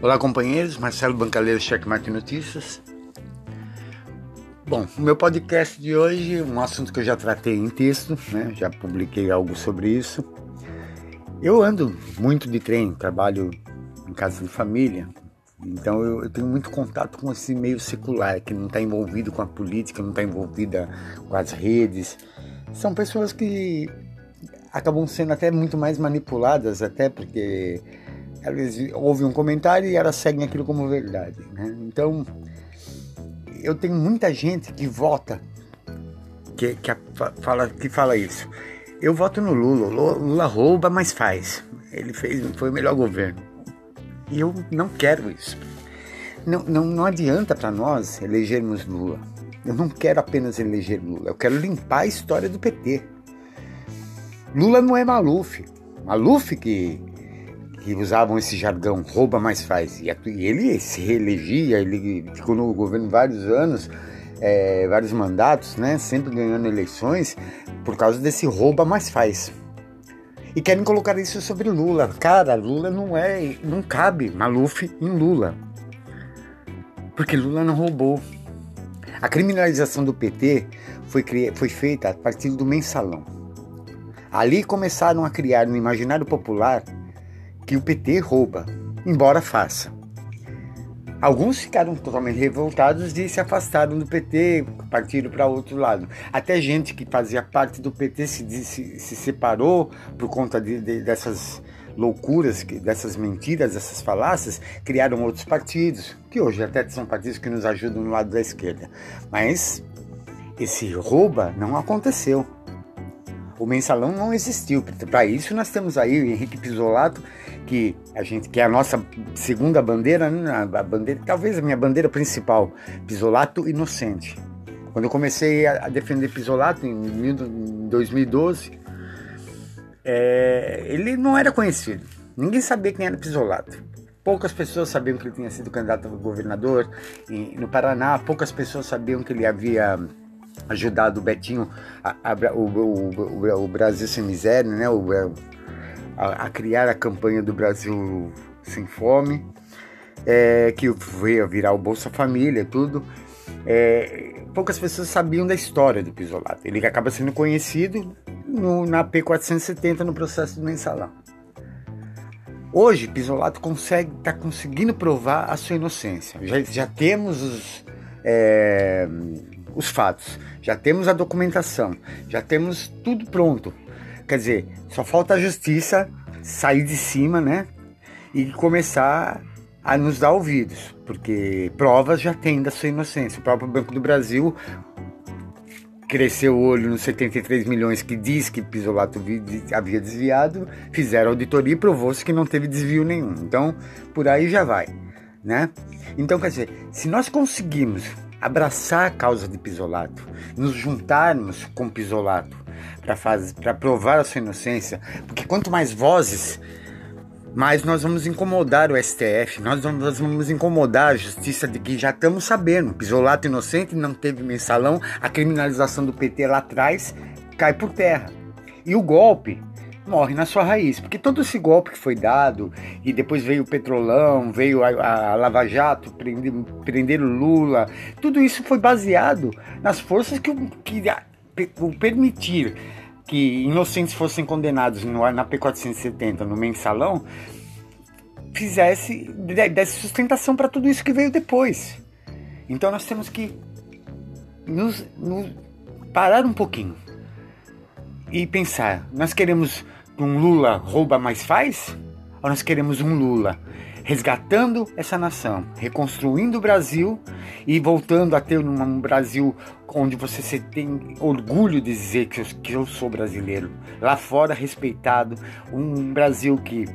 Olá, companheiros. Marcelo Bancaleiro, Checkmate Notícias. Bom, o meu podcast de hoje um assunto que eu já tratei em texto, né? já publiquei algo sobre isso. Eu ando muito de trem, trabalho em casa de família, então eu, eu tenho muito contato com esse meio secular, que não está envolvido com a política, não está envolvida com as redes. São pessoas que acabam sendo até muito mais manipuladas, até porque elas ouvem um comentário e elas seguem aquilo como verdade. Né? Então, eu tenho muita gente que vota, que, que, fala, que fala isso. Eu voto no Lula. Lula rouba, mas faz. Ele fez, foi o melhor governo. E eu não quero isso. Não, não, não adianta para nós elegermos Lula. Eu não quero apenas eleger Lula. Eu quero limpar a história do PT. Lula não é Maluf. Maluf que que usavam esse jargão, rouba mais faz. E ele se reelegia, ele ficou no governo vários anos, é, vários mandatos, né? Sempre ganhando eleições por causa desse rouba mais faz. E querem colocar isso sobre Lula. Cara, Lula não é, não cabe Maluf em Lula. Porque Lula não roubou. A criminalização do PT foi, foi feita a partir do mensalão. Ali começaram a criar no imaginário popular que o PT rouba, embora faça. Alguns ficaram totalmente revoltados e se afastaram do PT, partiram para outro lado. Até gente que fazia parte do PT se, se, se separou por conta de, de, dessas loucuras, dessas mentiras, dessas falácias, criaram outros partidos, que hoje até são partidos que nos ajudam no lado da esquerda. Mas esse rouba não aconteceu. O mensalão não existiu. Para isso nós temos aí o Henrique Pisolato, que a gente que é a nossa segunda bandeira, né? a bandeira, talvez a minha bandeira principal, Pisolato inocente. Quando eu comecei a defender Pisolato em 2012, é, ele não era conhecido. Ninguém sabia quem era Pisolato. Poucas pessoas sabiam que ele tinha sido candidato a governador no Paraná, poucas pessoas sabiam que ele havia ajudado o Betinho a, a, o, o, o, o, Brasil Sem Miséria, né? O, a, a, criar a campanha do Brasil Sem Fome, é, que veio virar o Bolsa Família e tudo. É, poucas pessoas sabiam da história do Pisolato. Ele acaba sendo conhecido no, na P470 no processo do mensalão. Hoje, Pisolato consegue, está conseguindo provar a sua inocência. Já, já temos os, é, os fatos, já temos a documentação, já temos tudo pronto. Quer dizer, só falta a justiça sair de cima, né? E começar a nos dar ouvidos, porque provas já tem da sua inocência. O próprio Banco do Brasil cresceu o olho nos 73 milhões que diz que Pisolato havia desviado, fizeram auditoria e provou-se que não teve desvio nenhum. Então, por aí já vai, né? Então, quer dizer, se nós conseguimos abraçar a causa de Pisolato, nos juntarmos com Pisolato para provar a sua inocência, porque quanto mais vozes, mais nós vamos incomodar o STF, nós vamos, incomodar a justiça de que já estamos sabendo, Pisolato inocente, não teve mensalão, a criminalização do PT lá atrás cai por terra. E o golpe morre na sua raiz. Porque todo esse golpe que foi dado, e depois veio o Petrolão, veio a, a Lava Jato, prender, o Lula, tudo isso foi baseado nas forças que, que permitir que inocentes fossem condenados no, na P470, no mensalão, fizesse, desse sustentação para tudo isso que veio depois. Então nós temos que nos, nos parar um pouquinho e pensar: nós queremos um Lula rouba mais faz? Ou nós queremos um Lula resgatando essa nação, reconstruindo o Brasil e voltando a ter um Brasil onde você tem orgulho de dizer que eu, que eu sou brasileiro, lá fora respeitado, um Brasil que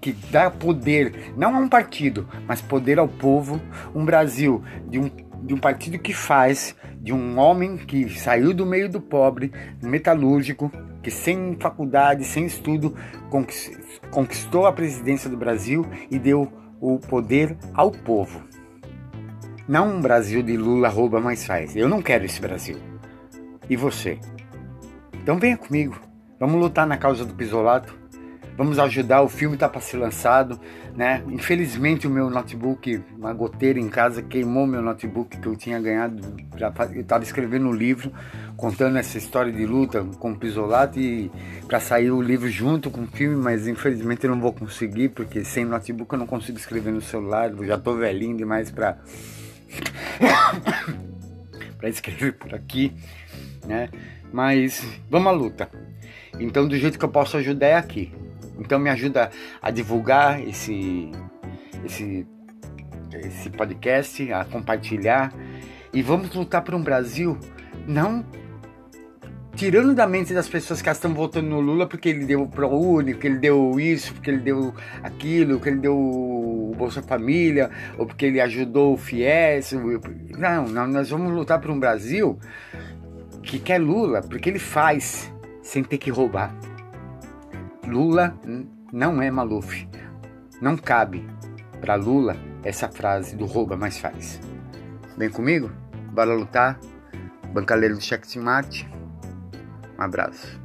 que, dá poder, não a um partido, mas poder ao povo, um Brasil de um, de um partido que faz, de um homem que saiu do meio do pobre, metalúrgico, que sem faculdade, sem estudo, conquistou a presidência do Brasil e deu o poder ao povo. Não um Brasil de Lula rouba mais faz. Eu não quero esse Brasil. E você? Então venha comigo. Vamos lutar na causa do pisolato. Vamos ajudar, o filme tá para ser lançado, né? Infelizmente o meu notebook, uma goteira em casa queimou meu notebook que eu tinha ganhado, já eu estava escrevendo um livro contando essa história de luta com o Pisolato e para sair o livro junto com o filme, mas infelizmente eu não vou conseguir porque sem notebook eu não consigo escrever no celular, eu já tô velhinho demais para para escrever por aqui, né? Mas vamos à luta. Então, do jeito que eu posso ajudar é aqui. Então, me ajuda a divulgar esse, esse, esse podcast, a compartilhar. E vamos lutar por um Brasil não tirando da mente das pessoas que estão votando no Lula porque ele deu o ProUni, porque ele deu isso, porque ele deu aquilo, porque ele deu o Bolsa Família, ou porque ele ajudou o FIES. Não, não, nós vamos lutar por um Brasil que quer Lula, porque ele faz sem ter que roubar. Lula não é Maluf. Não cabe para Lula essa frase do rouba, mas faz. Vem comigo? Bora lutar? Bancaleiro do checkmate. Um abraço.